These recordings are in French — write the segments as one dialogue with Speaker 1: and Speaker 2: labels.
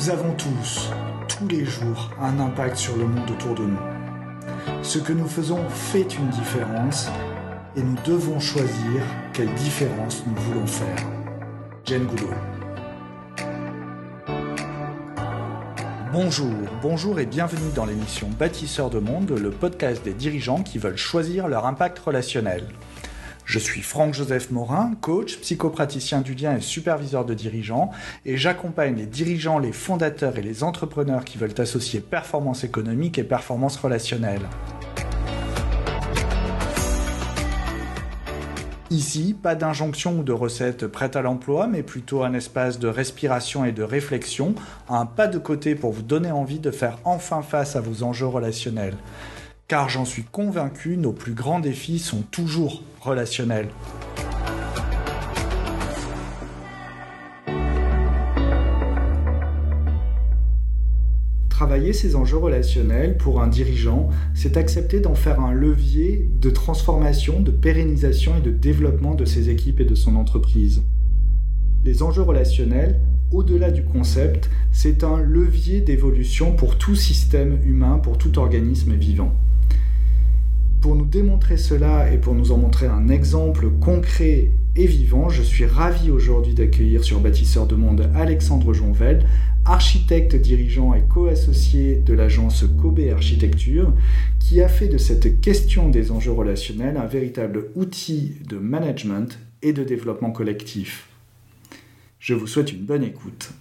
Speaker 1: Nous avons tous, tous les jours, un impact sur le monde autour de nous. Ce que nous faisons fait une différence et nous devons choisir quelle différence nous voulons faire. Jane Goodall. Bonjour, bonjour et bienvenue dans l'émission Bâtisseurs de monde, le podcast des dirigeants qui veulent choisir leur impact relationnel. Je suis Franck-Joseph Morin, coach, psychopraticien du lien et superviseur de dirigeants, et j'accompagne les dirigeants, les fondateurs et les entrepreneurs qui veulent associer performance économique et performance relationnelle. Ici, pas d'injonction ou de recette prête à l'emploi, mais plutôt un espace de respiration et de réflexion, un pas de côté pour vous donner envie de faire enfin face à vos enjeux relationnels car j'en suis convaincu, nos plus grands défis sont toujours relationnels. Travailler ces enjeux relationnels pour un dirigeant, c'est accepter d'en faire un levier de transformation, de pérennisation et de développement de ses équipes et de son entreprise. Les enjeux relationnels, au-delà du concept, c'est un levier d'évolution pour tout système humain, pour tout organisme vivant. Pour nous démontrer cela et pour nous en montrer un exemple concret et vivant, je suis ravi aujourd'hui d'accueillir sur Bâtisseur de Monde Alexandre Jonvel, architecte dirigeant et co-associé de l'agence Kobe Architecture, qui a fait de cette question des enjeux relationnels un véritable outil de management et de développement collectif. Je vous souhaite une bonne écoute.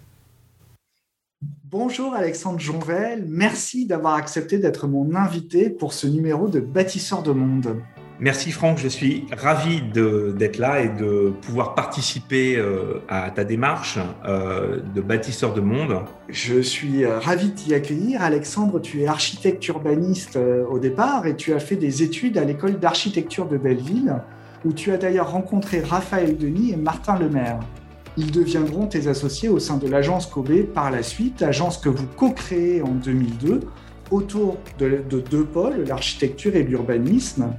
Speaker 1: Bonjour Alexandre Jonvel, merci d'avoir accepté d'être mon invité pour ce numéro de Bâtisseur de Monde.
Speaker 2: Merci Franck, je suis ravi d'être là et de pouvoir participer euh, à ta démarche euh, de bâtisseur de monde.
Speaker 1: Je suis euh, ravi de t'y accueillir. Alexandre, tu es architecte urbaniste au départ et tu as fait des études à l'école d'architecture de Belleville où tu as d'ailleurs rencontré Raphaël Denis et Martin Lemaire. Ils deviendront tes associés au sein de l'agence Kobe par la suite, agence que vous co-créez en 2002 autour de, deux pôles, l'architecture et l'urbanisme.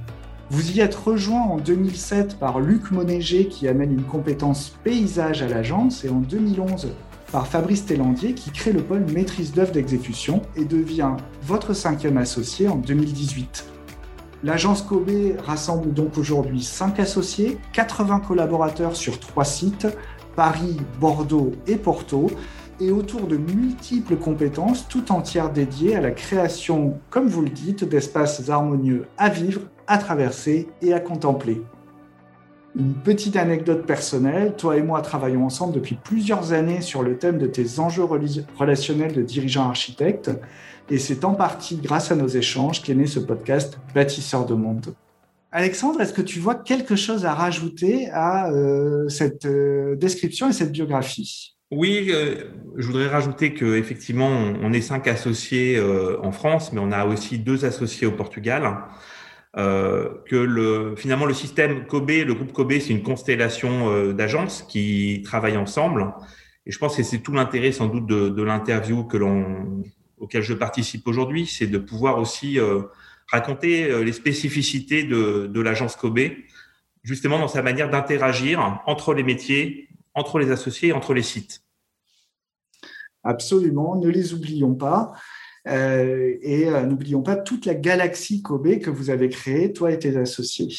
Speaker 1: Vous y êtes rejoint en 2007 par Luc Monéger qui amène une compétence paysage à l'agence et en 2011 par Fabrice Tellandier qui crée le pôle maîtrise d'œuvre d'exécution et devient votre cinquième associé en 2018. L'agence Kobe rassemble donc aujourd'hui 5 associés, 80 collaborateurs sur 3 sites, Paris, Bordeaux et Porto, et autour de multiples compétences tout entières dédiées à la création, comme vous le dites, d'espaces harmonieux à vivre, à traverser et à contempler. Une petite anecdote personnelle, toi et moi travaillons ensemble depuis plusieurs années sur le thème de tes enjeux relationnels de dirigeants architectes, et c'est en partie grâce à nos échanges qu'est né ce podcast Bâtisseur de monde. Alexandre, est-ce que tu vois quelque chose à rajouter à euh, cette euh, description et cette biographie?
Speaker 2: Oui, euh, je voudrais rajouter que effectivement, on, est cinq associés en France, mais on a aussi deux associés au Portugal. que le, finalement le système Kobe, le groupe Kobe, c'est une constellation d'agences qui travaillent ensemble. Et je pense que c'est tout l'intérêt sans doute de, l'interview auquel je participe aujourd'hui, c'est de pouvoir aussi raconter euh, les spécificités de, l'agence Kobe, justement dans sa manière d'interagir entre les métiers, entre les associés, entre les sites.
Speaker 1: Absolument, ne les oublions pas. Euh, et euh, n'oublions pas toute la galaxie Kobe que vous avez créée, toi et tes associés.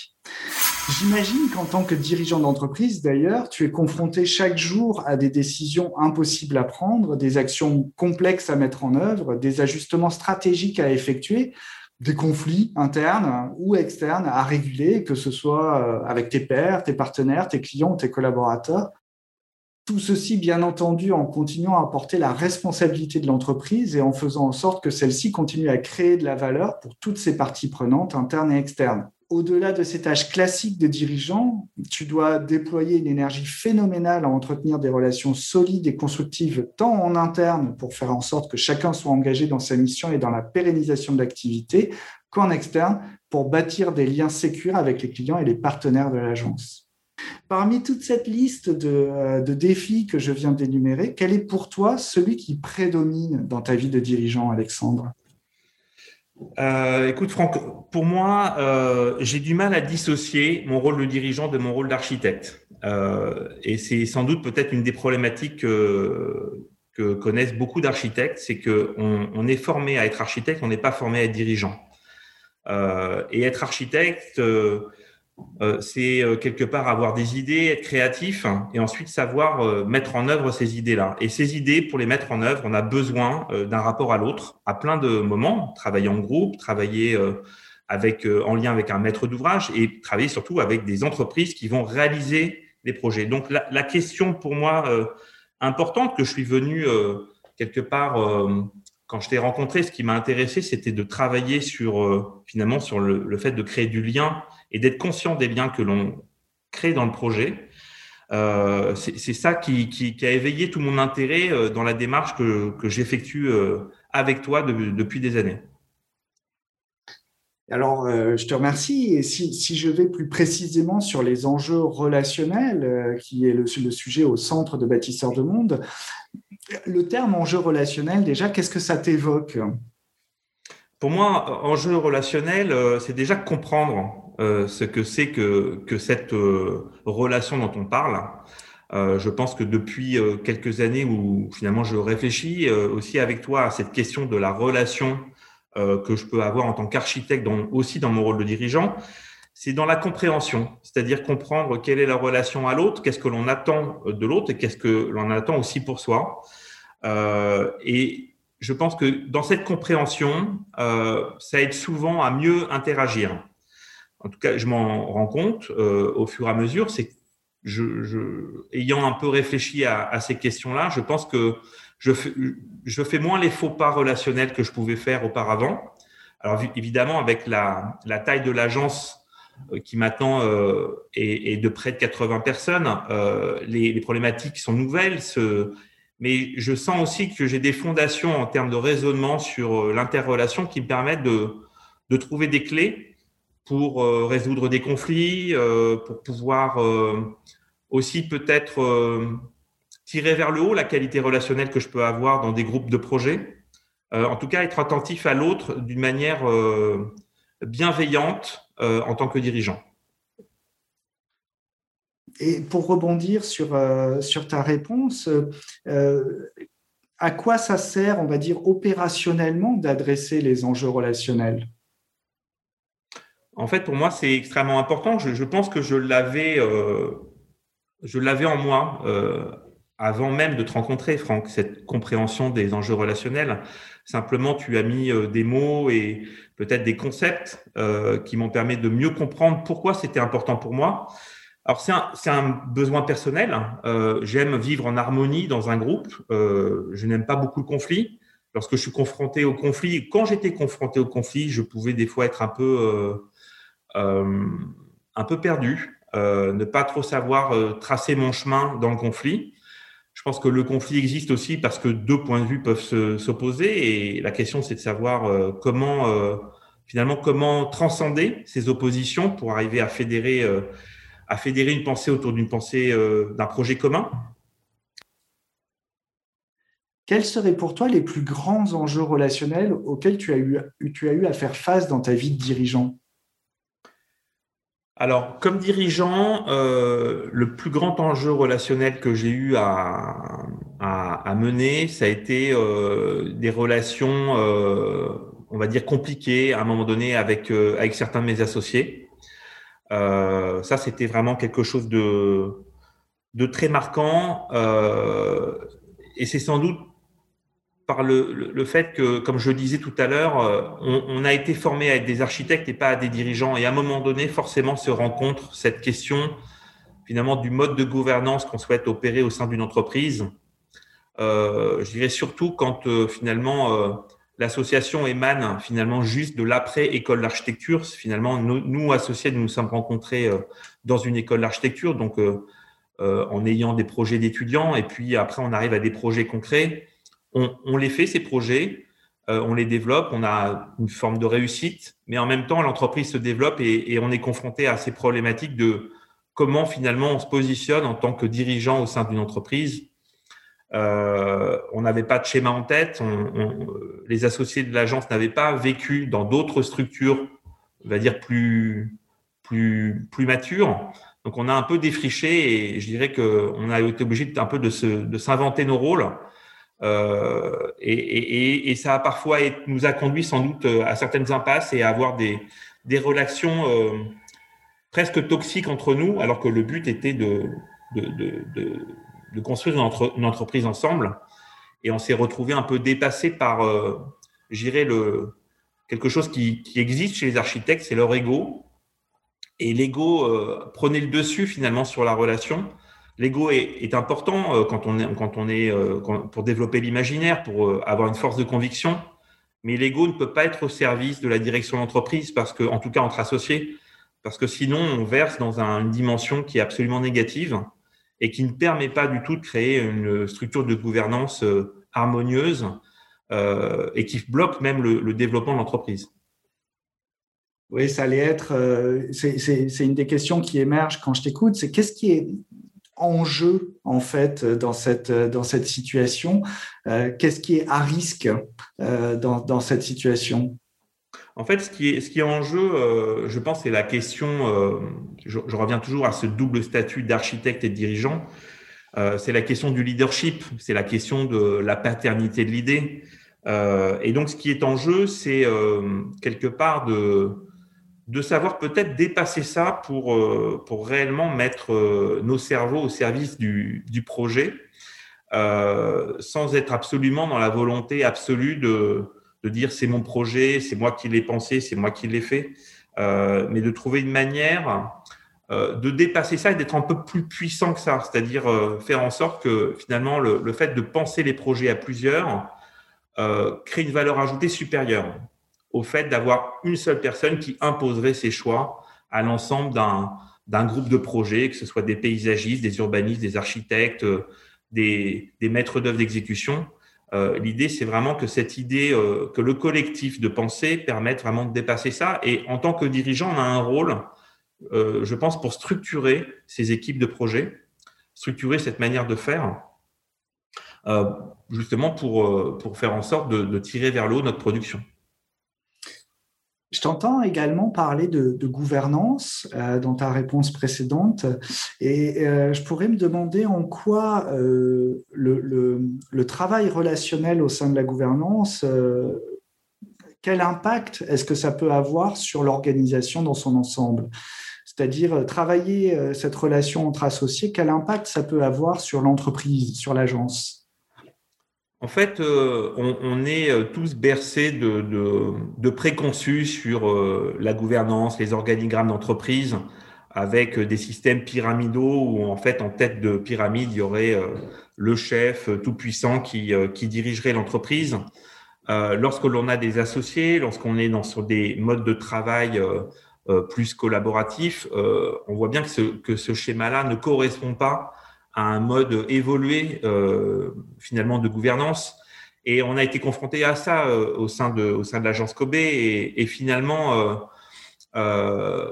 Speaker 1: J'imagine qu'en tant que dirigeant d'entreprise, d'ailleurs, tu es confronté chaque jour à des décisions impossibles à prendre, des actions complexes à mettre en œuvre, des ajustements stratégiques à effectuer des conflits internes ou externes à réguler, que ce soit euh, avec tes pairs, tes partenaires, tes clients, tes collaborateurs. Tout ceci, bien entendu, en continuant à porter la responsabilité de l'entreprise et en faisant en sorte que celle-ci continue à créer de la valeur pour toutes ses parties prenantes, internes et externes au-delà de ces tâches classiques de dirigeant, tu dois déployer une énergie phénoménale à entretenir des relations solides et constructives, tant en interne pour faire en sorte que chacun soit engagé dans sa mission et dans la pérennisation de l'activité, qu'en externe pour bâtir des liens sécurs avec les clients et les partenaires de l'agence. Parmi toute cette liste euh, de défis que je viens d'énumérer, quel est pour toi celui qui prédomine dans ta vie de dirigeant, Alexandre?
Speaker 2: Euh, écoute Franck, pour moi, euh, j'ai du mal à dissocier mon rôle de dirigeant de mon rôle d'architecte. Euh, et c'est sans doute peut-être une des problématiques que connaissent beaucoup d'architectes, c'est qu'on on est formé à être architecte, on n'est pas formé à être dirigeant. Et être architecte, c'est quelque part avoir des idées, être créatif hein, et ensuite savoir mettre en œuvre ces idées-là. Et ces idées, pour les mettre en œuvre, on a besoin d'un rapport à l'autre à plein de moments, travailler en groupe, travailler avec, en lien avec un maître d'ouvrage et travailler surtout avec des entreprises qui vont réaliser les projets. Donc la, question pour moi importante que je suis venu quelque part quand je t'ai rencontré, ce qui m'a intéressé, c'était de travailler sur euh, finalement sur le, fait de créer du lien et d'être conscient des liens que l'on crée dans le projet. Euh, c'est ça qui, a éveillé tout mon intérêt euh, dans la démarche que, j'effectue avec toi depuis des années.
Speaker 1: Alors, je te remercie. Et si, je vais plus précisément sur les enjeux relationnels, qui est le, le, sujet au centre de Bâtisseurs de Monde, le terme enjeu relationnel, déjà, qu'est-ce que ça t'évoque?
Speaker 2: Pour moi, enjeu relationnel, euh, c'est déjà comprendre euh, ce que c'est que, cette euh, relation dont on parle. je pense que depuis quelques années où finalement je réfléchis aussi avec toi à cette question de la relation que je peux avoir en tant qu'architecte, aussi dans mon rôle de dirigeant, c'est dans la compréhension, c'est-à-dire comprendre quelle est la relation à l'autre, qu'est-ce que l'on attend de l'autre et qu'est-ce que l'on attend aussi pour soi. Euh, et je pense que dans cette compréhension, euh, ça aide souvent à mieux interagir. En tout cas, je m'en rends compte euh, au fur et à mesure. C'est je, je, ayant un peu réfléchi à, à ces questions-là, je pense que je fais, je fais moins les faux pas relationnels que je pouvais faire auparavant. Alors évidemment, avec la, la taille de l'agence qui maintenant euh, est, est, de près de 80 personnes, euh, les, les, problématiques sont nouvelles. Ce, mais je sens aussi que j'ai des fondations en termes de raisonnement sur euh, l'interrelation qui me permettent de, de trouver des clés pour euh, résoudre des conflits, euh, pour pouvoir aussi peut-être tirer vers le haut la qualité relationnelle que je peux avoir dans des groupes de projets. en tout cas, être attentif à l'autre d'une manière bienveillante en tant que dirigeant.
Speaker 1: Et pour rebondir sur, euh, sur ta réponse, euh, à quoi ça sert, on va dire, opérationnellement d'adresser les enjeux relationnels?
Speaker 2: En fait, pour moi, c'est extrêmement important. Je, pense que je l'avais, euh, je l'avais en moi avant même de te rencontrer, Franck, cette compréhension des enjeux relationnels. Simplement, tu as mis des mots et peut-être des concepts qui m'ont permis de mieux comprendre pourquoi c'était important pour moi. Alors c'est un, un, besoin personnel. Euh, J'aime vivre en harmonie dans un groupe. Euh, je n'aime pas beaucoup le conflit. Lorsque je suis confronté au conflit, quand j'étais confronté au conflit, je pouvais des fois être un peu, euh, euh un peu perdu, euh, ne pas trop savoir euh, tracer mon chemin dans le conflit. Je pense que le conflit existe aussi parce que deux points de vue peuvent s'opposer et la question c'est de savoir comment finalement comment transcender ces oppositions pour arriver à fédérer à fédérer une pensée autour d'une pensée, euh, d'un projet commun
Speaker 1: Quels seraient pour toi les plus grands enjeux relationnels auxquels tu as eu, tu as eu à faire face dans ta vie de dirigeant?
Speaker 2: Alors, comme dirigeant, euh, le plus grand enjeu relationnel que j'ai eu à, mener, ça a été euh, des relations, on va dire, compliquées à un moment donné avec, certains de mes associés. Euh, ça, c'était vraiment quelque chose de, de très marquant. Euh, et c'est sans doute par le, fait que, comme je disais tout à l'heure, euh, on, a été formé à être des architectes et pas à des dirigeants. Et à un moment donné, forcément, se rencontre cette question finalement du mode de gouvernance qu'on souhaite opérer au sein d'une entreprise. Euh, je dirais surtout quand finalement l'association émane finalement juste de l'après-école d'architecture. Finalement, nous, associés, nous nous sommes rencontrés euh, dans une école d'architecture, donc euh, euh, en ayant des projets d'étudiants, et puis après, on arrive à des projets concrets. On, les fait, ces projets, on les développe, on a une forme de réussite, mais en même temps, l'entreprise se développe et, on est confronté à ces problématiques de comment finalement on se positionne en tant que dirigeant au sein d'une entreprise euh, on n'avait pas de schéma en tête. les associés de l'agence n'avaient pas vécu dans d'autres structures, on va dire plus plus matures. Donc on a un peu défriché et je dirais qu'on a été obligé un peu de s'inventer nos rôles. Et, ça a parfois nous a conduit sans doute à certaines impasses et à avoir des, relations presque toxiques entre nous, alors que le but était de, construire une, entreprise ensemble. Et on s'est retrouvé un peu dépassé par, euh, j'irais, le, quelque chose qui, qui, existe chez les architectes, c'est leur ego. Et l'ego euh, prenait le dessus finalement sur la relation. L'ego est, important euh, quand on est, quand on est euh, pour développer l'imaginaire, pour avoir une force de conviction. Mais l'ego ne peut pas être au service de la direction d'entreprise parce que, en tout cas entre associés, parce que sinon on verse dans une dimension qui est absolument négative et qui ne permet pas du tout de créer une structure de gouvernance euh, harmonieuse euh, et qui bloque même le, développement de l'entreprise.
Speaker 1: Oui, ça allait être. Euh, c'est une des questions qui émerge quand je t'écoute. C'est qu'est-ce qui est en jeu en fait dans cette dans cette situation. Qu'est-ce qui est à risque dans, dans cette situation?
Speaker 2: En fait, ce qui est, ce qui est en jeu, euh, je pense, c'est la question, euh, je, reviens toujours à ce double statut d'architecte et de dirigeant, euh, c'est la question du leadership, c'est la question de la paternité de l'idée. et donc, ce qui est en jeu, c'est quelque part de, de savoir peut-être dépasser ça pour, pour réellement mettre nos cerveaux au service du, du projet, sans être absolument dans la volonté absolue de de dire c'est mon projet, c'est moi qui l'ai pensé, c'est moi qui l'ai fait, euh, mais de trouver une manière euh, de dépasser ça et d'être un peu plus puissant que ça, c'est-à-dire euh, faire en sorte que finalement le, fait de penser les projets à plusieurs crée une valeur ajoutée supérieure au fait d'avoir une seule personne qui imposerait ses choix à l'ensemble d'un groupe de projets, que ce soit des paysagistes, des urbanistes, des architectes, des, des maîtres d'œuvre d'exécution. Euh, l'idée, c'est vraiment que cette idée, euh, que le collectif de pensée permette vraiment de dépasser ça. Et en tant que dirigeant, on a un rôle, euh, je pense, pour structurer ces équipes de projet, structurer cette manière de faire, justement pour, pour faire en sorte de, de tirer vers le haut notre production.
Speaker 1: Je t'entends également parler de, gouvernance euh, dans ta réponse précédente. Et euh, je pourrais me demander en quoi euh, le, travail relationnel au sein de la gouvernance, quel impact est-ce que ça peut avoir sur l'organisation dans son ensemble? C'est-à-dire travailler cette relation entre associés, quel impact ça peut avoir sur l'entreprise, sur l'agence?
Speaker 2: En fait, euh, on, est euh, tous bercés de, préconçus sur euh, la gouvernance, les organigrammes d'entreprise, avec des systèmes pyramidaux où, en fait, en tête de pyramide, il y aurait le chef tout-puissant qui, dirigerait l'entreprise. lorsque l'on a des associés, lorsqu'on est dans, sur des modes de travail plus collaboratifs, on voit bien que ce schéma-là ne correspond pas à un mode évolué euh, finalement de gouvernance. Et on a été confronté à ça euh, au sein de au sein de l'agence Kobe et, finalement, euh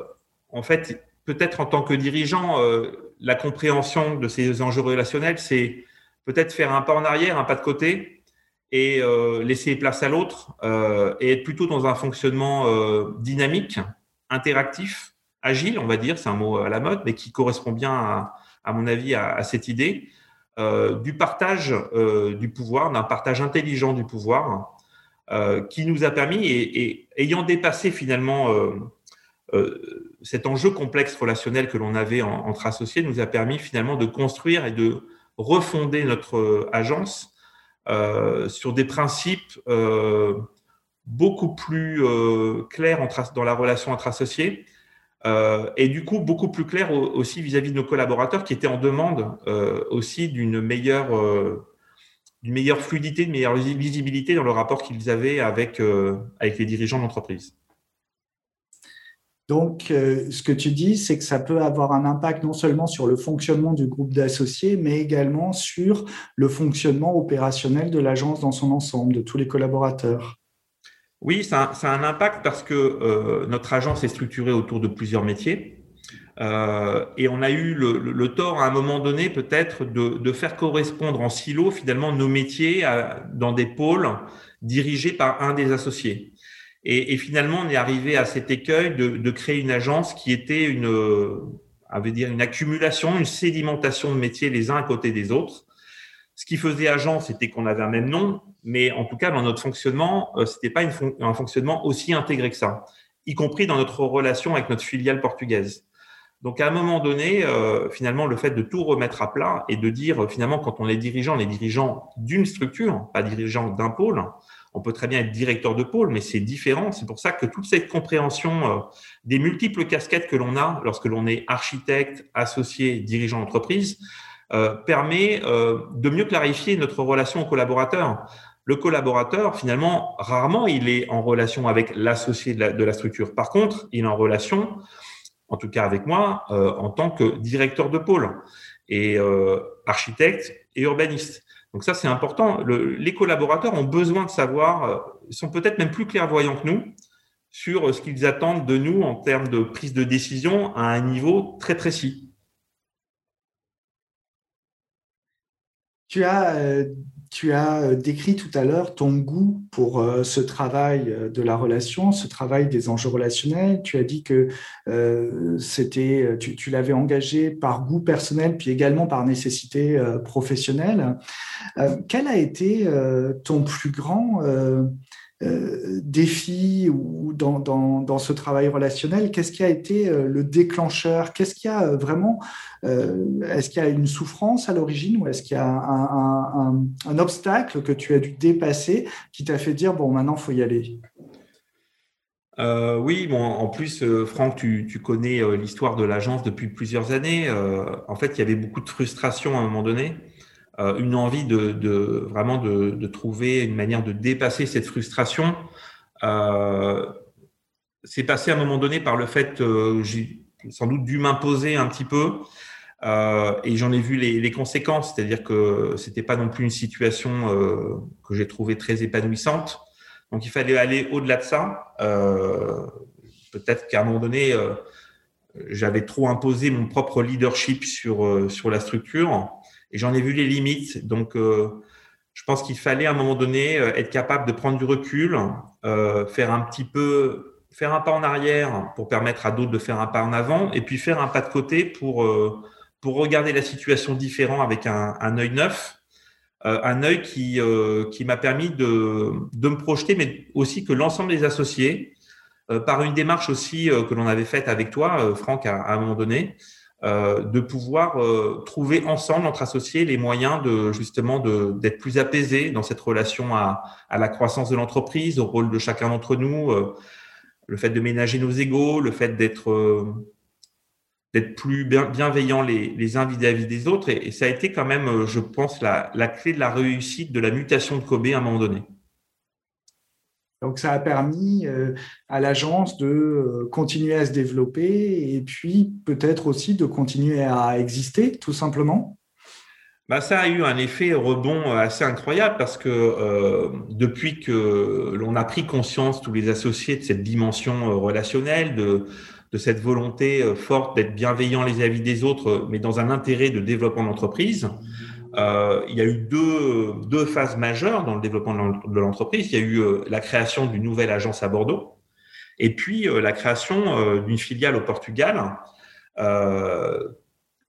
Speaker 2: en fait, peut-être en tant que dirigeant, la compréhension de ces enjeux relationnels, c'est peut-être faire un pas en arrière, un pas de côté et laisser place à l'autre et être plutôt dans un fonctionnement dynamique, interactif, agile, on va dire, c'est un mot à la mode, mais qui correspond bien à, à mon avis, à, cette idée euh, du partage euh, du pouvoir, d'un partage intelligent du pouvoir, euh, qui nous a permis, et, ayant dépassé finalement cet enjeu complexe relationnel que l'on avait entre associés, nous a permis finalement de construire et de refonder notre agence sur des principes beaucoup plus clairs dans la relation entre associés, euh, et du coup, beaucoup plus clair aussi vis-à-vis de nos collaborateurs qui étaient en demande euh, aussi d'une meilleure, euh, meilleure fluidité, d'une meilleure visibilité dans le rapport qu'ils avaient avec, avec les dirigeants d'entreprise.
Speaker 1: Donc, ce que tu dis, c'est que ça peut avoir un impact non seulement sur le fonctionnement du groupe d'associés, mais également sur le fonctionnement opérationnel de l'agence dans son ensemble, de tous les collaborateurs.
Speaker 2: Oui, ça, a un impact parce que euh, notre agence est structurée autour de plusieurs métiers. Euh, et on a eu le, tort à un moment donné peut-être de, faire correspondre en silo finalement nos métiers dans des pôles dirigés par un des associés. Et, finalement, on est arrivé à cet écueil de, créer une agence qui était une, à dire, une accumulation, une sédimentation de métiers les uns à côté des autres, Ce qui faisait agence, c'était qu'on avait un même nom, mais en tout cas, dans notre fonctionnement, ce n'était pas un fonctionnement aussi intégré que ça, y compris dans notre relation avec notre filiale portugaise. Donc, à un moment donné, finalement, le fait de tout remettre à plat et de dire, finalement, quand on est dirigeant, on est dirigeant d'une structure, pas dirigeant d'un pôle, on peut très bien être directeur de pôle, mais c'est différent. C'est pour ça que toute cette compréhension euh, des multiples casquettes que l'on a lorsque l'on est architecte, associé, dirigeant d'entreprise, euh, permet euh, de mieux clarifier notre relation au collaborateur. Le collaborateur, finalement, rarement il est en relation avec l'associé de, la, structure. Par contre, il est en relation, en tout cas avec moi, en tant que directeur de pôle et architecte et urbaniste. Donc ça, c'est important. les collaborateurs ont besoin de savoir, euh, ils sont peut-être même plus clairvoyants que nous sur euh, ce qu'ils attendent de nous en termes de prise de décision à un niveau très précis.
Speaker 1: Tu as euh, tu as euh, décrit tout à l'heure ton goût pour euh, ce travail de la relation, ce travail des enjeux relationnels. Tu as dit que c'était, tu, l'avais engagé par goût personnel, puis également par nécessité professionnelle. quel a été ton plus grand euh, défi ou dans, dans, ce travail relationnel Qu'est-ce qui a été euh, le déclencheur? Qu'est-ce qu'il y a euh, vraiment Est-ce qu'il y a une souffrance à l'origine ou est-ce qu'il y a un, obstacle que tu as dû dépasser qui t'a fait dire bon maintenant faut y aller?
Speaker 2: Oui, bon, en plus, Franck, tu, tu connais l'histoire de l'agence depuis plusieurs années. en fait, il y avait beaucoup de frustration à un moment donné. Euh, une envie de, vraiment de, trouver une manière de dépasser cette frustration. Euh, c'est passé à un moment donné par le fait que j'ai sans doute dû m'imposer un petit peu euh, et j'en ai vu les, conséquences, c'est-à-dire que c'était pas non plus une situation que j'ai trouvée très épanouissante. Donc il fallait aller au-delà de ça. Peut-être qu'à un moment donné, j'avais trop imposé mon propre leadership sur sur la structure et j'en ai vu les limites. Donc, euh, je pense qu'il fallait à un moment donné euh, être capable de prendre du recul, euh, faire un petit peu, faire un pas en arrière pour permettre à d'autres de faire un pas en avant, et puis faire un pas de côté pour pour regarder la situation différent avec un, œil neuf, un œil qui qui m'a permis de de me projeter, mais aussi que l'ensemble des associés, par une démarche aussi que l'on avait faite avec toi, Franck, à un moment donné, euh, de pouvoir euh, trouver ensemble entre associés les moyens de justement d'être plus apaisés dans cette relation à, à la croissance de l'entreprise, au rôle de chacun d'entre nous, euh, le fait de ménager nos égaux, le fait d'être d'être plus bienveillants les, les uns vis-à-vis des autres. Et, ça a été quand même, je pense, la, la clé de la réussite de la mutation de Kobe à un moment donné.
Speaker 1: Donc, ça a permis euh, à l'agence de euh, continuer à se développer et puis peut-être aussi de continuer à exister, tout simplement.
Speaker 2: Bah, ça a eu un effet rebond assez incroyable parce que euh, depuis que l'on a pris conscience, tous les associés, de cette dimension relationnelle, de, de cette volonté forte d'être bienveillant les avis des autres, mais dans un intérêt de développement d'entreprise, euh, il y a eu deux, deux, phases majeures dans le développement de l'entreprise. Il y a eu euh, la création d'une nouvelle agence à Bordeaux et puis euh, la création d'une filiale au Portugal.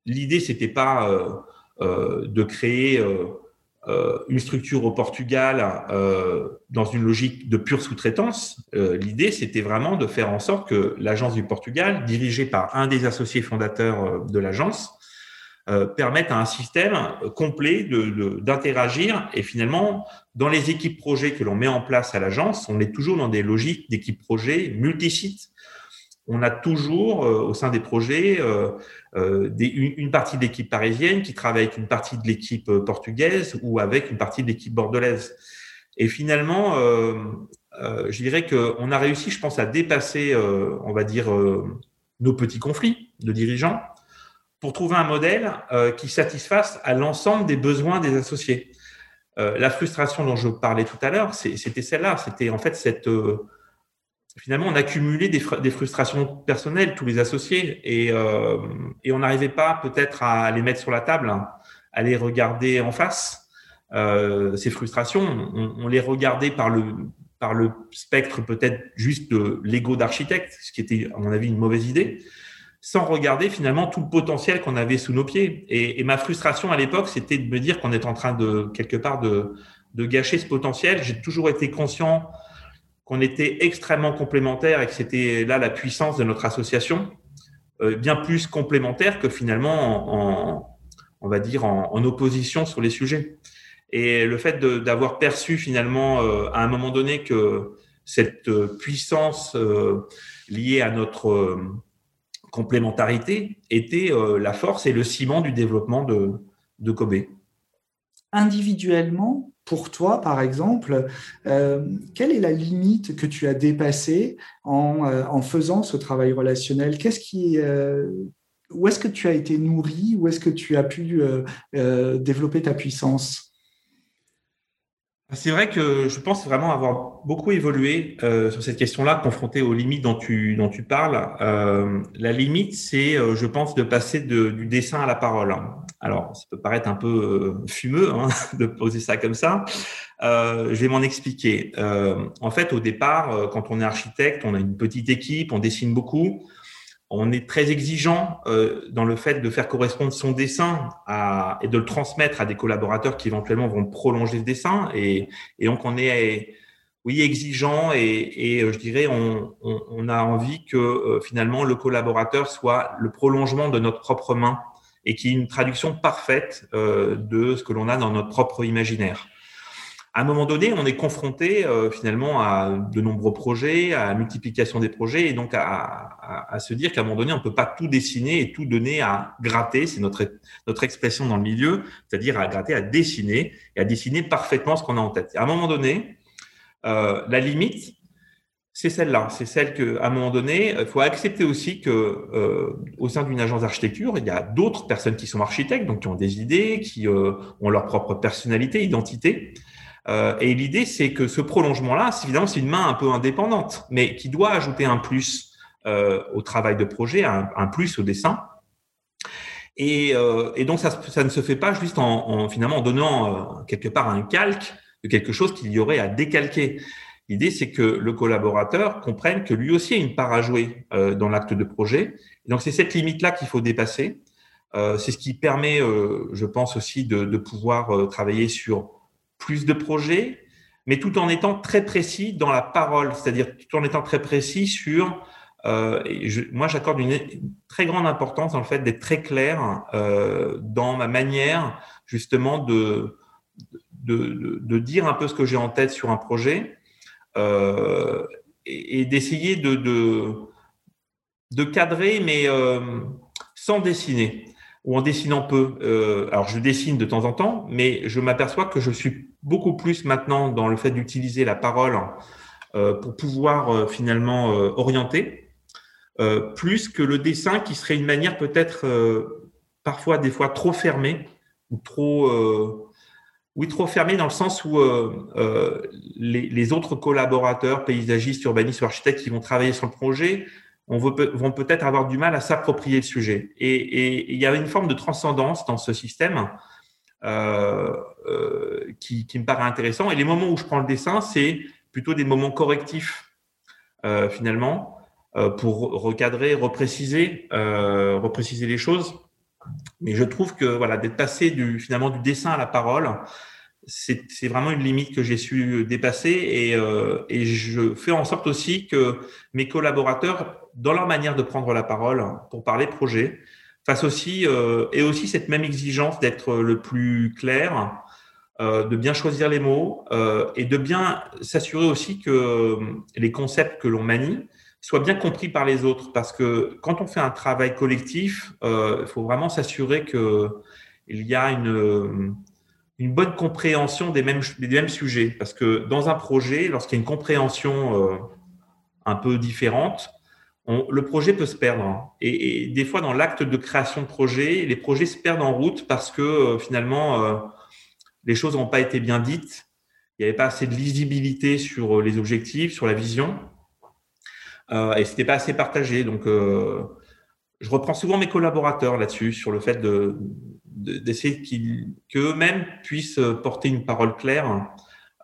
Speaker 2: L'idée, c'était pas de créer une structure au Portugal dans une logique de pure sous-traitance. L'idée, c'était vraiment de faire en sorte que l'agence du Portugal, dirigée par un des associés fondateurs de l'agence, euh, permettent à un système complet d'interagir. Et finalement, dans les équipes projets que l'on met en place à l'agence, on est toujours dans des logiques d'équipes projets multisites. On a toujours euh, au sein des projets euh, une, partie de l'équipe parisienne qui travaille avec une partie de l'équipe portugaise ou avec une partie de l'équipe bordelaise. Et finalement, je dirais qu'on a réussi, je pense, à dépasser, on va dire, nos petits conflits de dirigeants pour trouver un modèle euh, qui satisfasse à l'ensemble des besoins des associés. Euh, la frustration dont je parlais tout à l'heure, c'était celle-là. C'était en fait cette euh, finalement on accumulait des, frustrations personnelles tous les associés et, on n'arrivait pas peut-être à les mettre sur la table, à les regarder en face. Ces frustrations, on, on, les regardait par le par le spectre peut-être juste de l'ego d'architecte, ce qui était à mon avis une mauvaise idée. Sans regarder finalement tout le potentiel qu'on avait sous nos pieds. Et, ma frustration à l'époque, c'était de me dire qu'on est en train de quelque part de, gâcher ce potentiel. J'ai toujours été conscient qu'on était extrêmement complémentaires et que c'était là la puissance de notre association, euh, bien plus complémentaire que finalement en, on va dire en, en, opposition sur les sujets. Et le fait d'avoir perçu finalement euh, à un moment donné que cette euh, puissance liée à notre complémentarité était euh, la force et le ciment du développement de, de Kobe.
Speaker 1: Individuellement, pour toi, par exemple, euh, quelle est la limite que tu as dépassée en, euh, en faisant ce travail relationnel? Qu'est-ce qui, où est-ce que tu as été nourri? Où est-ce que tu as pu développer ta puissance?
Speaker 2: C'est vrai que je pense vraiment avoir beaucoup évolué euh, sur cette question-là, confronté aux limites dont tu, dont tu parles. Euh, la limite, c'est, euh, je pense, de passer de, du dessin à la parole. Alors, ça peut paraître un peu euh, fumeux hein, de poser ça comme ça. Euh, je vais m'en expliquer. en fait, au départ, quand on est architecte, on a une petite équipe, on dessine beaucoup on est très exigeant euh, dans le fait de faire correspondre son dessin et de le transmettre à des collaborateurs qui éventuellement vont prolonger ce dessin. Et, donc, on est, oui, exigeant et, euh, je dirais, on, a envie que euh, finalement le collaborateur soit le prolongement de notre propre main et qui ait une traduction parfaite de ce que l'on a dans notre propre imaginaire à un moment donné, on est confronté euh, finalement à de nombreux projets, à la multiplication des projets, et donc à, se dire qu'à un moment donné, on ne peut pas tout dessiner et tout donner à gratter, c'est notre, notre expression dans le milieu, c'est-à-dire à gratter, à dessiner, et à dessiner parfaitement ce qu'on a en tête. à un moment donné, euh, la limite, c'est celle-là, c'est celle que, à un moment donné, il faut accepter aussi que euh, au sein d'une agence d'architecture, il y a d'autres personnes qui sont architectes, donc qui ont des idées, qui ont leur propre personnalité, identité, euh, et l'idée, c'est que ce prolongement-là, évidemment, c'est une main un peu indépendante, mais qui doit ajouter un plus euh, au travail de projet, un, plus au dessin. Et, euh, donc, ça, ne se fait pas juste en, en finalement en donnant quelque part un calque de quelque chose qu'il y aurait à décalquer. L'idée, c'est que le collaborateur comprenne que lui aussi a une part à jouer dans l'acte de projet. Et donc, c'est cette limite-là qu'il faut dépasser. c'est ce qui permet, je pense aussi, de pouvoir travailler sur plus de projets, mais tout en étant très précis dans la parole, c'est-à-dire tout en étant très précis sur. Euh, moi, j'accorde une, très grande importance dans le fait d'être très clair euh, dans ma manière justement de, dire un peu ce que j'ai en tête sur un projet euh, et, d'essayer de, cadrer, mais sans dessiner ou en dessinant peu. Euh, alors, je dessine de temps en temps, mais je m'aperçois que je suis beaucoup plus maintenant dans le fait d'utiliser la parole euh, pour pouvoir euh, finalement euh, orienter, euh, plus que le dessin qui serait une manière peut-être parfois des fois trop fermée ou trop oui, trop fermée dans le sens où les, les, autres collaborateurs, paysagistes, urbanistes ou architectes qui vont travailler sur le projet on vont peut-être avoir du mal à s'approprier le sujet. Et, il y a une forme de transcendance dans ce système euh, euh, qui, me paraît intéressant. Et les moments où je prends le dessin, c'est plutôt des moments correctifs, euh, finalement, pour recadrer, repréciser, repréciser les choses. Mais je trouve que voilà, d'être passé finalement du dessin à la parole, c'est vraiment une limite que j'ai su dépasser et, euh, et, je fais en sorte aussi que mes collaborateurs, dans leur manière de prendre la parole pour parler projet, fassent aussi euh, et aussi cette même exigence d'être le plus clair, euh, de bien choisir les mots euh, et de bien s'assurer aussi que les concepts que l'on manie soient bien compris par les autres. Parce que quand on fait un travail collectif, euh, il faut vraiment s'assurer que il y a une une bonne compréhension des mêmes, des mêmes sujets. Parce que dans un projet, lorsqu'il y a une compréhension euh, un peu différente, le projet peut se perdre. Et, des fois, dans l'acte de création de projet, les projets se perdent en route parce que euh, finalement, euh, les choses n'ont pas été bien dites. Il n'y avait pas assez de lisibilité sur les objectifs, sur la vision. et c'était pas assez partagé. Donc, je reprends souvent mes collaborateurs là-dessus, sur le fait de, d'essayer qu'eux-mêmes puissent porter une parole claire.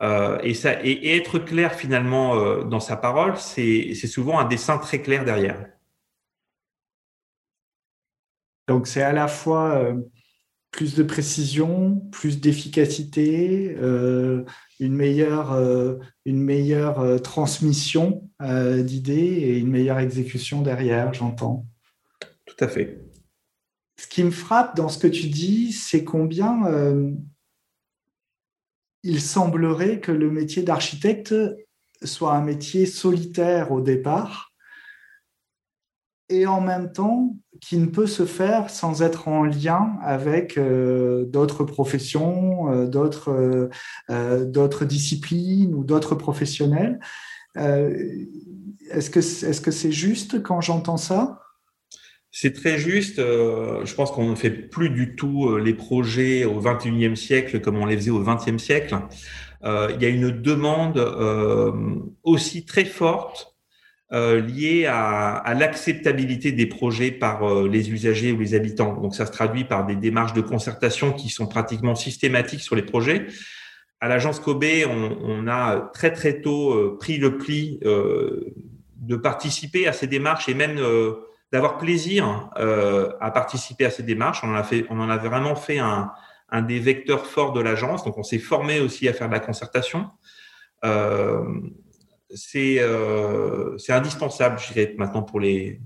Speaker 2: Euh, et, être clair finalement euh, dans sa parole, c'est souvent un dessin très clair derrière.
Speaker 1: Donc c'est à la fois plus de précision, plus d'efficacité, une meilleure, une meilleure transmission d'idées et une meilleure exécution derrière, j'entends.
Speaker 2: Tout à fait.
Speaker 1: Ce qui me frappe dans ce que tu dis, c'est combien il semblerait que le métier d'architecte soit un métier solitaire au départ et en même temps qui ne peut se faire sans être en lien avec euh, d'autres professions, euh, d'autres, euh, d'autres disciplines ou d'autres professionnels. est-ce, que, est-ce que c'est juste quand j'entends ça?
Speaker 2: C'est très juste. je pense qu'on ne fait plus du tout les projets au 21e siècle comme on les faisait au 20e siècle. il y a une demande aussi très forte euh, lié à, l'acceptabilité des projets par euh, les usagers ou les habitants. Donc ça se traduit par des démarches de concertation qui sont pratiquement systématiques sur les projets. À l'agence Kobe, on, a très très tôt euh, pris le pli de participer à ces démarches et même d'avoir plaisir à participer à ces démarches. On en a, vraiment fait un, des vecteurs forts de l'agence. Donc on s'est formé aussi à faire de la concertation. Euh, euh, c'est indispensable, je dirais, maintenant pour les,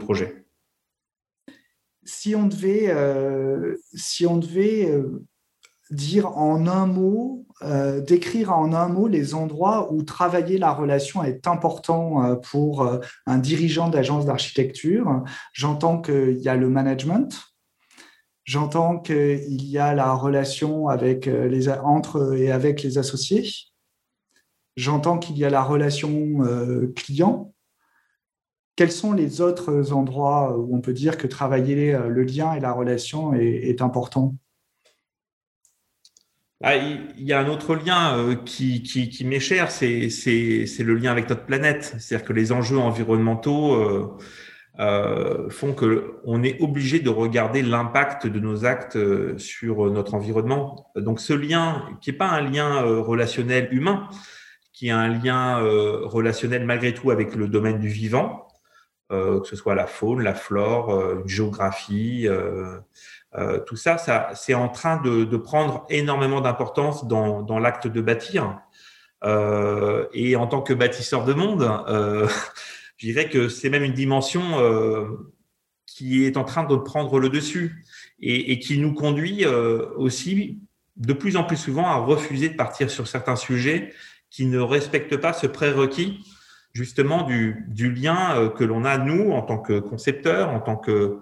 Speaker 2: projets.
Speaker 1: Si on devait, euh, euh, dire en un mot, décrire en un mot les endroits où travailler la relation est important pour un dirigeant d'agence d'architecture, j'entends qu'il y a le management, j'entends qu'il y a la relation avec les, entre et avec les associés, J'entends qu'il y a la relation euh, client. Quels sont les autres endroits où on peut dire que travailler euh, le lien et la relation est, important?
Speaker 2: Ah, il y a un autre lien euh, qui, m'est cher, c'est le lien avec notre planète. C'est-à-dire que les enjeux environnementaux font qu'on est obligé de regarder l'impact de nos actes sur notre environnement. Donc ce lien, qui n'est pas un lien relationnel humain, qui a un lien euh, relationnel malgré tout avec le domaine du vivant, euh, que ce soit la faune, la flore, euh, une géographie, tout ça, ça c'est en train de, prendre énormément d'importance dans, l'acte de bâtir. et en tant que bâtisseur de monde, je dirais que c'est même une dimension qui est en train de prendre le dessus et, qui nous conduit aussi de plus en plus souvent à refuser de partir sur certains sujets qui ne respectent pas ce prérequis justement du, du lien euh, que l'on a, nous, en tant que concepteurs, en tant que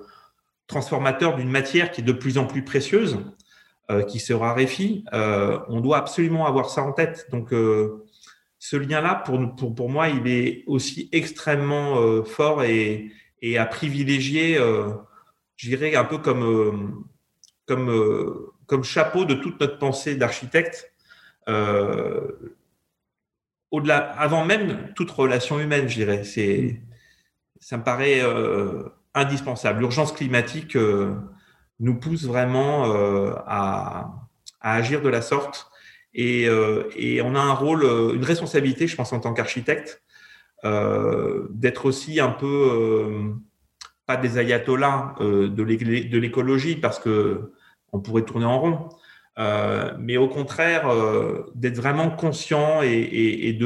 Speaker 2: transformateurs d'une matière qui est de plus en plus précieuse, euh, qui se raréfie. Euh, on doit absolument avoir ça en tête. Donc, euh, ce lien-là, pour, pour, pour moi, il est aussi extrêmement fort et, et à privilégier, je dirais, un peu comme, comme, comme chapeau de toute notre pensée d'architecte. Au-delà, avant même toute relation humaine, je dirais. Ça me paraît indispensable. L'urgence climatique euh, nous pousse vraiment euh, à, agir de la sorte. Et, et, on a un rôle, une responsabilité, je pense, en tant qu'architecte, d'être aussi un peu, pas des ayatollahs de l'écologie, parce que on pourrait tourner en rond, euh, mais au contraire, euh, d'être vraiment conscient et, et,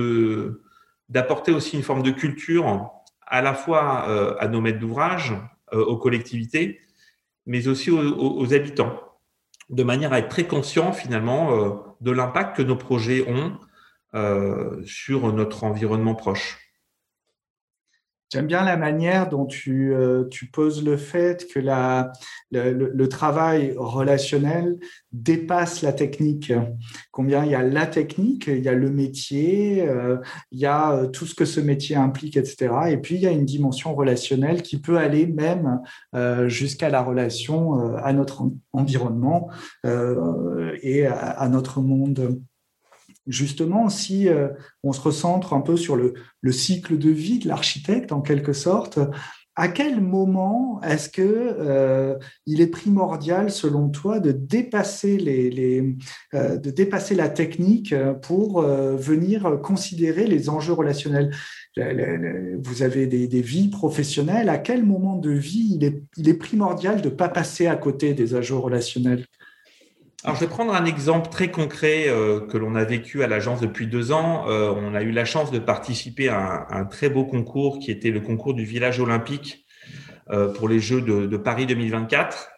Speaker 2: d'apporter aussi une forme de culture à la fois euh, à nos maîtres d'ouvrage, aux collectivités, mais aussi aux, aux, habitants, de manière à être très conscient finalement de l'impact que nos projets ont sur notre environnement proche.
Speaker 1: J'aime bien la manière dont tu, euh, tu poses le fait que la, le, le, travail relationnel dépasse la technique. Combien il y a la technique, il y a le métier, euh, il y a euh, tout ce que ce métier implique, etc. Et puis il y a une dimension relationnelle qui peut aller même euh, jusqu'à la relation euh, à notre environnement et à, à notre monde justement, si euh, on se recentre un peu sur le, cycle de vie de l'architecte, en quelque sorte, à quel moment est-ce que euh, il est primordial, selon toi, de dépasser, euh, la technique pour venir considérer les enjeux relationnels? Vous avez des, vies professionnelles. À quel moment de vie est, il est primordial de ne pas passer à côté des enjeux relationnels?
Speaker 2: Alors, je vais prendre un exemple très concret euh, que l'on a vécu à l'agence depuis deux ans. Euh, on a eu la chance de participer à un, très beau concours qui était le concours du village olympique euh, pour les Jeux de, Paris 2024.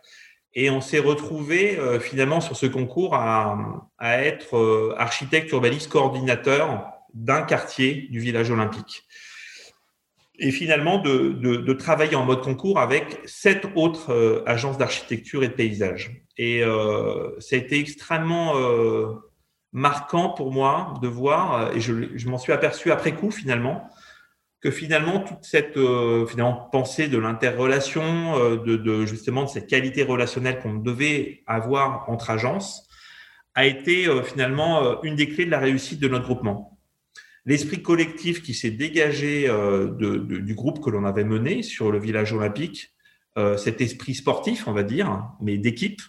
Speaker 2: Et on s'est retrouvé finalement sur ce concours à, être architecte urbaniste coordinateur d'un quartier du village olympique et finalement de, travailler en mode concours avec sept autres agences d'architecture et de paysage. Et euh, ça a été extrêmement euh, marquant pour moi de voir, et je, m'en suis aperçu après coup finalement, que finalement toute cette euh, finalement pensée de l'interrelation, de, justement de cette qualité relationnelle qu'on devait avoir entre agences, a été finalement une des clés de la réussite de notre groupement. L'esprit collectif qui s'est dégagé du groupe que l'on avait mené sur le village olympique, cet esprit sportif, on va dire, mais d'équipe,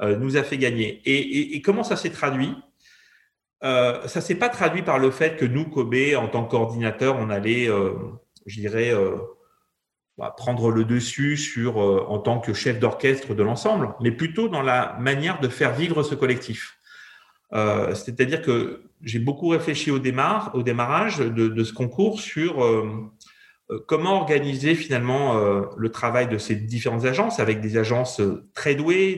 Speaker 2: euh, nous a fait gagner. Et, comment ça s'est traduit? Euh, Ça s'est pas traduit par le fait que nous, Kobe, en tant que coordinateur, on allait, euh, je dirais, euh, bah, prendre le dessus en tant que chef d'orchestre de l'ensemble, mais plutôt dans la manière de faire vivre ce collectif. C'est-à-dire que j'ai beaucoup réfléchi au, démarrage de, ce concours sur comment organiser finalement le travail de ces différentes agences avec des agences très douées,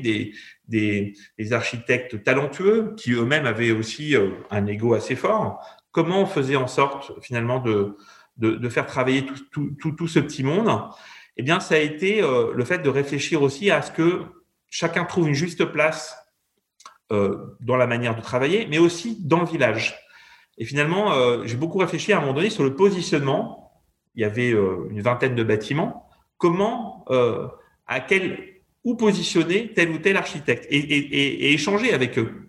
Speaker 2: des, architectes talentueux qui eux-mêmes avaient aussi euh, un ego assez fort. Comment on faisait en sorte finalement de, faire travailler tout, ce petit monde? Eh bien, ça a été euh, le fait de réfléchir aussi à ce que chacun trouve une juste place euh, dans la manière de travailler, mais aussi dans le village. Et finalement, j'ai beaucoup réfléchi à un moment donné sur le positionnement. Il y avait une vingtaine de bâtiments. Comment, à quel où positionner tel ou tel architecte et, échanger avec eux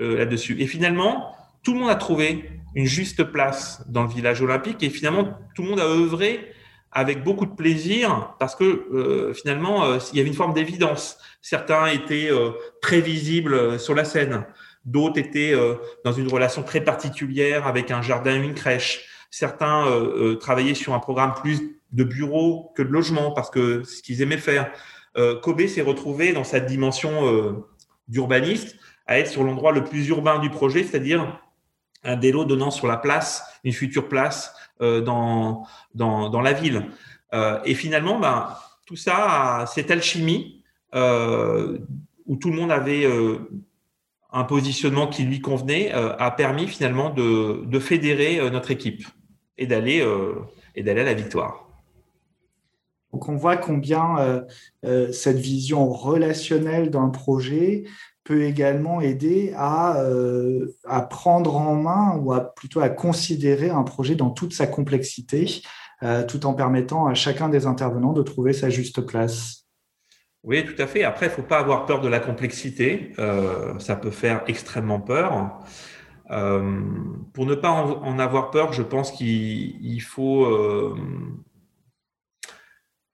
Speaker 2: euh, là-dessus. Et finalement, tout le monde a trouvé une juste place dans le village olympique et finalement, tout le monde a œuvré avec beaucoup de plaisir parce que euh, finalement, euh, il y avait une forme d'évidence. Certains étaient prévisibles sur la scène, d'autres étaient dans une relation très particulière avec un jardin, une crèche. Certains travaillaient sur un programme plus de bureau que de logement parce que c'est ce qu'ils aimaient faire. Euh, Kobe s'est retrouvé dans sa dimension euh, d'urbaniste à être sur l'endroit le plus urbain du projet, c'est-à-dire un délo donnant sur la place, une future place euh, dans, dans, la ville. et finalement, ben, tout ça, cette alchimie, où tout le monde avait un positionnement qui lui convenait, a permis finalement de, de fédérer notre équipe et d'aller et à la victoire.
Speaker 1: Donc on voit combien euh, euh, cette vision relationnelle d'un projet peut également aider à, euh, à, prendre en main ou à, plutôt à considérer un projet dans toute sa complexité, tout en permettant à chacun des intervenants de trouver sa juste place.
Speaker 2: Oui, tout à fait. Après, il ne faut pas avoir peur de la complexité. ça peut faire extrêmement peur. pour ne pas en, avoir peur, je pense qu'il faut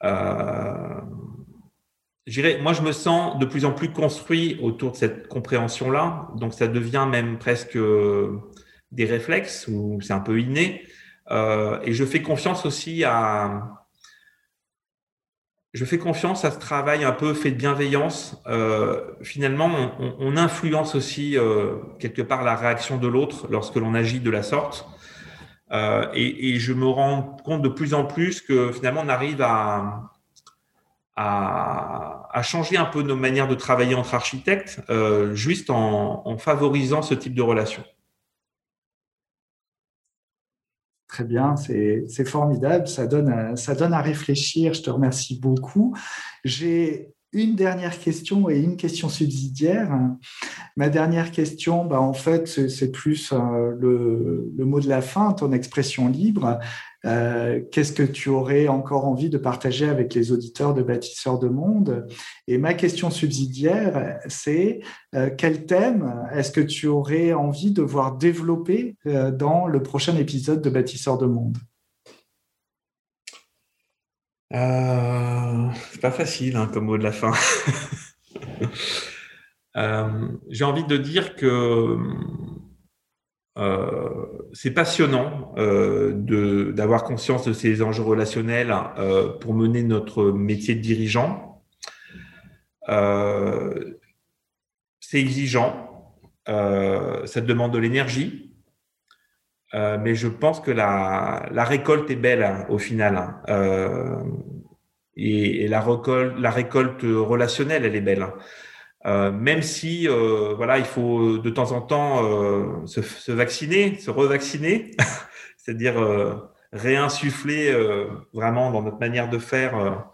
Speaker 2: euh, moi, je me sens de plus en plus construit autour de cette compréhension-là. Donc, ça devient même presque euh, des réflexes ou c'est un peu inné. Euh, et je fais confiance aussi à, je fais confiance à ce travail un peu fait de bienveillance. Euh, finalement, on, influence aussi quelque part la réaction de l'autre lorsque l'on agit de la sorte. Et, je me rends compte de plus en plus que finalement, on arrive à, à, changer un peu nos manières de travailler entre architectes, euh, juste en, favorisant ce type de relation.
Speaker 1: Très bien, c'est formidable, ça donne, ça donne à réfléchir, je te remercie beaucoup. J'ai une dernière question et une question subsidiaire. Ma dernière question, bah, en fait, c'est plus euh, le, mot de la fin, ton expression libre. Euh, qu'est-ce que tu aurais encore envie de partager avec les auditeurs de Bâtisseurs de Monde? Et ma question subsidiaire, c'est euh, quel thème est-ce que tu aurais envie de voir développer dans le prochain épisode de Bâtisseurs de Monde?
Speaker 2: Euh, C'est pas facile hein, comme mot de la fin. Euh, j'ai envie de dire que euh, c'est passionnant euh, d'avoir conscience de ces enjeux relationnels pour mener notre métier de dirigeant. C'est exigeant, ça demande de l'énergie, mais je pense que la, récolte est belle hein, au final. Hein. Et, et, la, récolte, la récolte relationnelle, elle est belle. Hein. Euh, même si euh, voilà, il faut de temps en temps euh, se, vacciner, se revacciner, c'est-à-dire euh, réinsuffler euh, vraiment dans notre manière de faire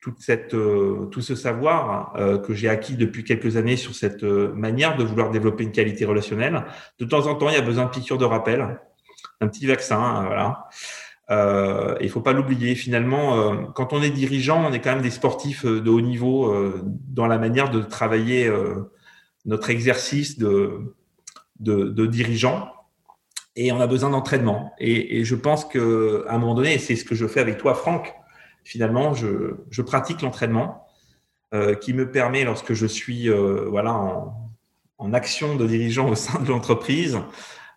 Speaker 2: tout ce savoir que j'ai acquis depuis quelques années sur cette manière de vouloir développer une qualité relationnelle. De temps en temps, il y a besoin de piqûres de rappel, un petit vaccin, voilà. Euh, il faut pas l'oublier. Finalement, euh, quand on est dirigeant, on est quand même des sportifs euh, de haut niveau euh, dans la manière de travailler notre exercice de, de, dirigeant. Et on a besoin d'entraînement. Et, je pense que à un moment donné, c'est ce que je fais avec toi, Franck. Finalement, je, pratique l'entraînement qui me permet, lorsque je suis voilà en, action de dirigeant au sein de l'entreprise,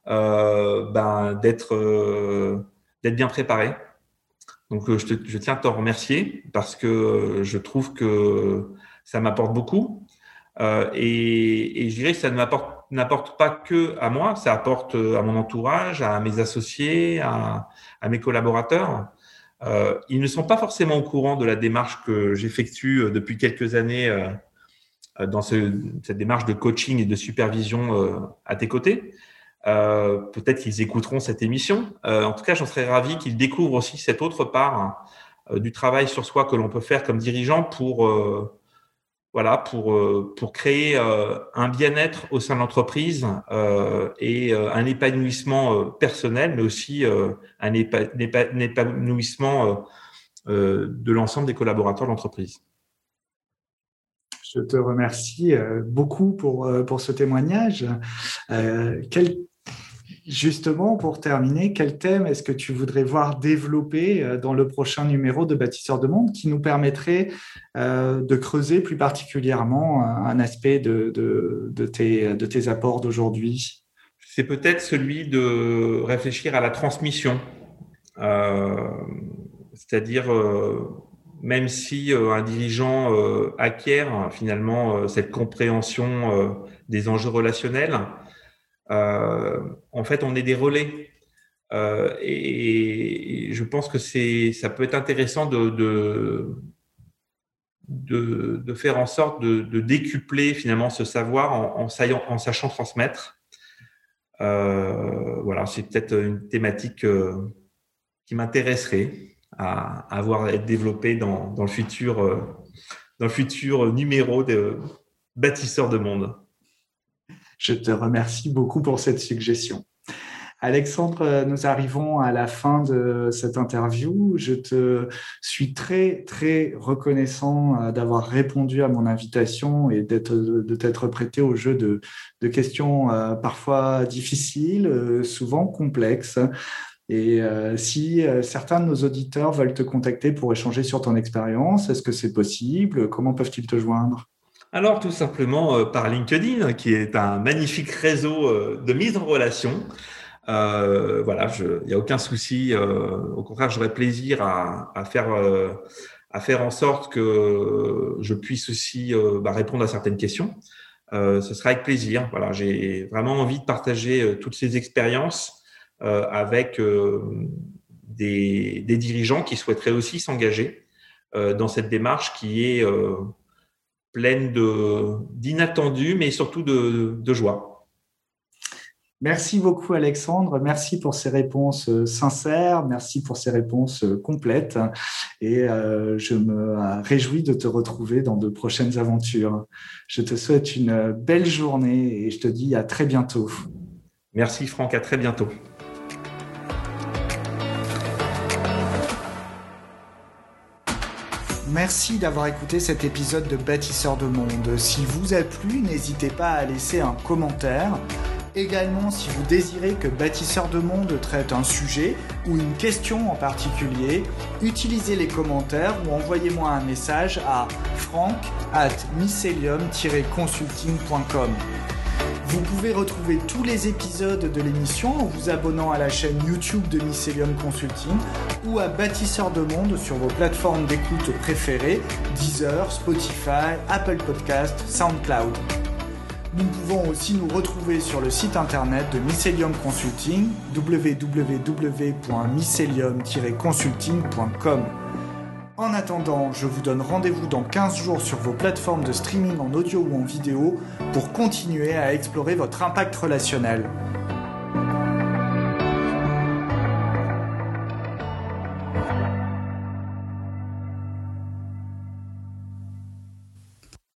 Speaker 2: ben, d'être d'être bien préparé. Donc, euh, je, te, tiens à t'en remercier parce que euh, je trouve que ça m'apporte beaucoup. Euh, et, et, je dirais que ça n'apporte pas que à moi, ça apporte euh, à mon entourage, à mes associés, à, mes collaborateurs. Euh, ils ne sont pas forcément au courant de la démarche que j'effectue depuis quelques années euh, dans ce, cette démarche de coaching et de supervision à tes côtés. Euh, peut-être qu'ils écouteront cette émission. Euh, en tout cas, j'en serais ravi qu'ils découvrent aussi cette autre part euh, du travail sur soi que l'on peut faire comme dirigeant pour voilà pour pour créer un bien-être au sein de l'entreprise et un épanouissement personnel, mais aussi un épanouissement de l'ensemble des collaborateurs de l'entreprise.
Speaker 1: Je te remercie beaucoup pour, pour ce témoignage. Euh, quel Justement, pour terminer, quel thème est-ce que tu voudrais voir développer euh, dans le prochain numéro de Bâtisseurs de Monde qui nous permettrait euh, de creuser plus particulièrement un aspect de, de, de, tes, de tes apports d'aujourd'hui?
Speaker 2: C'est peut-être celui de réfléchir à la transmission. Euh, c'est-à-dire, euh, même si euh, un dirigeant euh, acquiert finalement cette compréhension des enjeux relationnels, euh, en fait, on est des relais. Euh, et, je pense que ça peut être intéressant de, de, faire en sorte de, décupler finalement ce savoir en, saillant, en sachant transmettre. Euh, voilà, c'est peut-être une thématique euh, qui m'intéresserait à, à voir être développée dans, le futur, euh, dans le futur numéro de bâtisseurs de monde.
Speaker 1: Je te remercie beaucoup pour cette suggestion. Alexandre, nous arrivons à la fin de cette interview. Je te suis très, très reconnaissant euh, d'avoir répondu à mon invitation et de t'être prêté au jeu de, de questions euh, parfois difficiles, euh, souvent complexes. Et si certains de nos auditeurs veulent te contacter pour échanger sur ton expérience, est-ce que c'est possible? Comment peuvent-ils te joindre?
Speaker 2: Alors tout simplement euh, par LinkedIn, qui est un magnifique réseau euh, de mise en relation. Euh, voilà, il n'y a aucun souci. Au contraire, j'aurais plaisir à, faire à faire en sorte que je puisse aussi bah, répondre à certaines questions. ce sera avec plaisir. Voilà, j'ai vraiment envie de partager toutes ces expériences avec des, des, dirigeants qui souhaiteraient aussi s'engager dans cette démarche qui est pleine d'inattendus, mais surtout de, de, joie.
Speaker 1: Merci beaucoup Alexandre, merci pour ces réponses euh, sincères, merci pour ces réponses euh, complètes et euh, je me réjouis de te retrouver dans de prochaines aventures. Je te souhaite une belle journée et je te dis à très bientôt.
Speaker 2: Merci Franck, à très bientôt.
Speaker 1: Merci d'avoir écouté cet épisode de Bâtisseurs de Monde. Si vous a plu, n'hésitez pas à laisser un commentaire Également, si vous désirez que Bâtisseur de Monde traite un sujet ou une question en particulier, utilisez les commentaires ou envoyez-moi un message à frank at mycelium-consulting.com. Vous pouvez retrouver tous les épisodes de l'émission en vous abonnant à la chaîne YouTube de Mycelium Consulting ou à Bâtisseur de Monde sur vos plateformes d'écoute préférées, Deezer, Spotify, Apple Podcast, SoundCloud. Nous pouvons aussi nous retrouver sur le site internet de Mycelium Consulting, www.mycelium-consulting.com. En attendant, je vous donne rendez-vous dans 15 jours sur vos plateformes de streaming en audio ou en vidéo pour continuer à explorer votre impact relationnel.